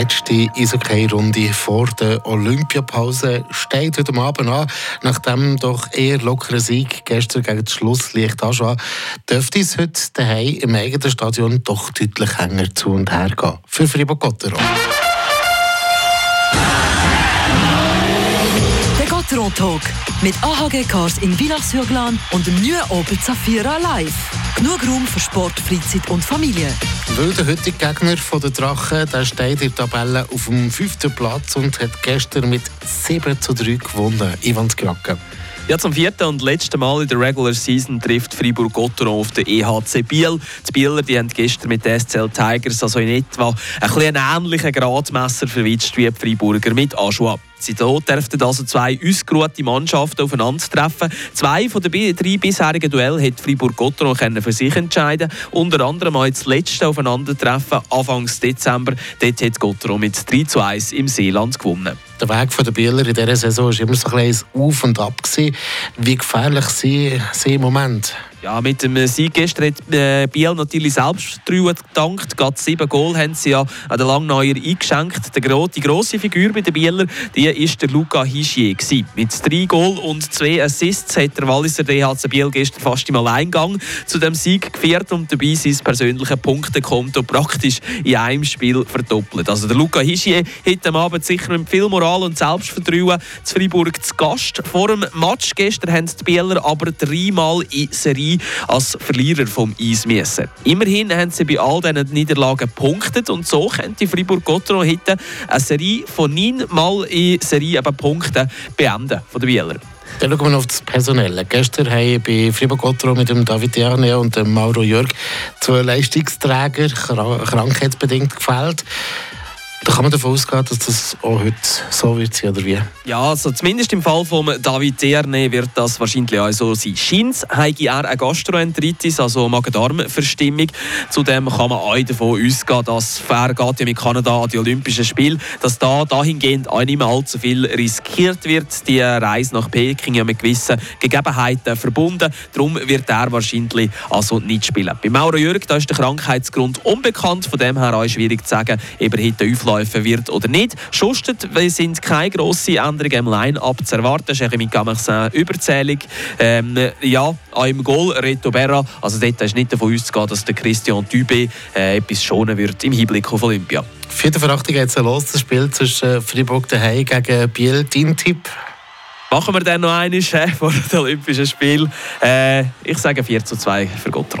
letzte Eishockey-Runde vor der Olympiapause steht heute Abend an. Nach dem doch eher lockeren Sieg gestern gegen das Schlusslicht Aschua dürfte es heute daheim im eigenen Stadion doch deutlich enger zu und her gehen. Für Fribourg Gotteron Talk mit AHG Cars in Villach-sur-Glane und dem neuen Opel Zafira Live. Genug Raum für Sport, Freizeit und Familie. Weil der heutige Gegner von der Drachen der steht in der Tabelle auf dem fünften Platz und hat gestern mit 7 zu 3 gewonnen. Ivan Skrake. Ja, zum vierten und letzten Mal in der Regular Season trifft Fribourg Gotteron auf den EHC Biel. Die Bieler die haben gestern mit den SCL Tigers also in etwa ein bisschen ähnlichen Gradmesser verwitscht wie die Freiburger mit Aschua. Seitdem dürften also zwei ausgeruhte Mannschaften aufeinandertreffen. Zwei von den drei bisherigen Duellen hat Fribourg-Gotteron für sich entscheiden Unter anderem auch das letzte Aufeinandertreffen Anfang Dezember. Dort hat Gotteron mit 3 zu 1 im Seeland gewonnen. Der Weg der Bieler in dieser Saison war immer so ein Auf und Ab. Wie gefährlich sind sie im Moment? Ja, mit dem Sieg gestern hat äh, Biel natürlich selbst gedankt. Gerade sieben Goal haben sie ja an den Langneuer eingeschenkt. Die, die grosse Figur bei den Bieler die ist der Luca Hischier. Mit drei Goal und zwei Assists hat der Walliser DHC Biel gestern fast im Alleingang zu dem Sieg geführt und dabei sein persönliches Punktekonto praktisch in einem Spiel verdoppelt. Also der Luca Hischier hat am Abend sicher mit viel Moral und Selbstvertrauen zu Freiburg zu Gast. Vor dem Match gestern haben die Bieler aber dreimal in Serie als Verlierer vom Eis müssen. Immerhin haben sie bei all diesen Niederlagen gepunktet und so könnte Fribourg-Gotteron heute eine Serie von neun Mal in Serie eben Punkten beenden von den Bieler. Dann schauen wir auf das Personelle. Gestern haben bei Fribourg Gotteron mit dem David Jarne und dem Mauro Jörg zwei Leistungsträger krankheitsbedingt gefällt. Da kann man davon ausgehen, dass das auch heute so wird sein, oder wie? Ja, also zumindest im Fall von David Tierne wird das wahrscheinlich auch so sein. Scheint habe er eine Gastroenteritis, also Magen-Darm-Verstimmung. Zudem kann man auch davon ausgehen, dass er geht ja mit Kanada an die Olympischen Spiele, dass da dahingehend auch nicht mehr allzu viel riskiert wird. Die Reise nach Peking ja mit gewissen Gegebenheiten verbunden. Darum wird er wahrscheinlich also nicht spielen. Bei Mauro Jürg da ist der Krankheitsgrund unbekannt, von dem her auch schwierig zu sagen, ob er heute auflaufen wird oder nicht. Schustet sind keine grossen Änderungen im Line-Up zu erwarten. Jeremy Gamersin überzählig. Ähm, ja, auch im Goal Reto Berra. Also dort ist nicht davon auszugehen, dass der Christian Dübe äh, etwas schonen wird im Hinblick auf Olympia. Vierte Verachtung geht es los, das Spiel zwischen Fribourg daheim gegen Biel. Dein Tipp? Machen wir dann noch eine äh, vor dem Olympischen Spiel. Äh, ich sage 4 zu 2 für Gottrop.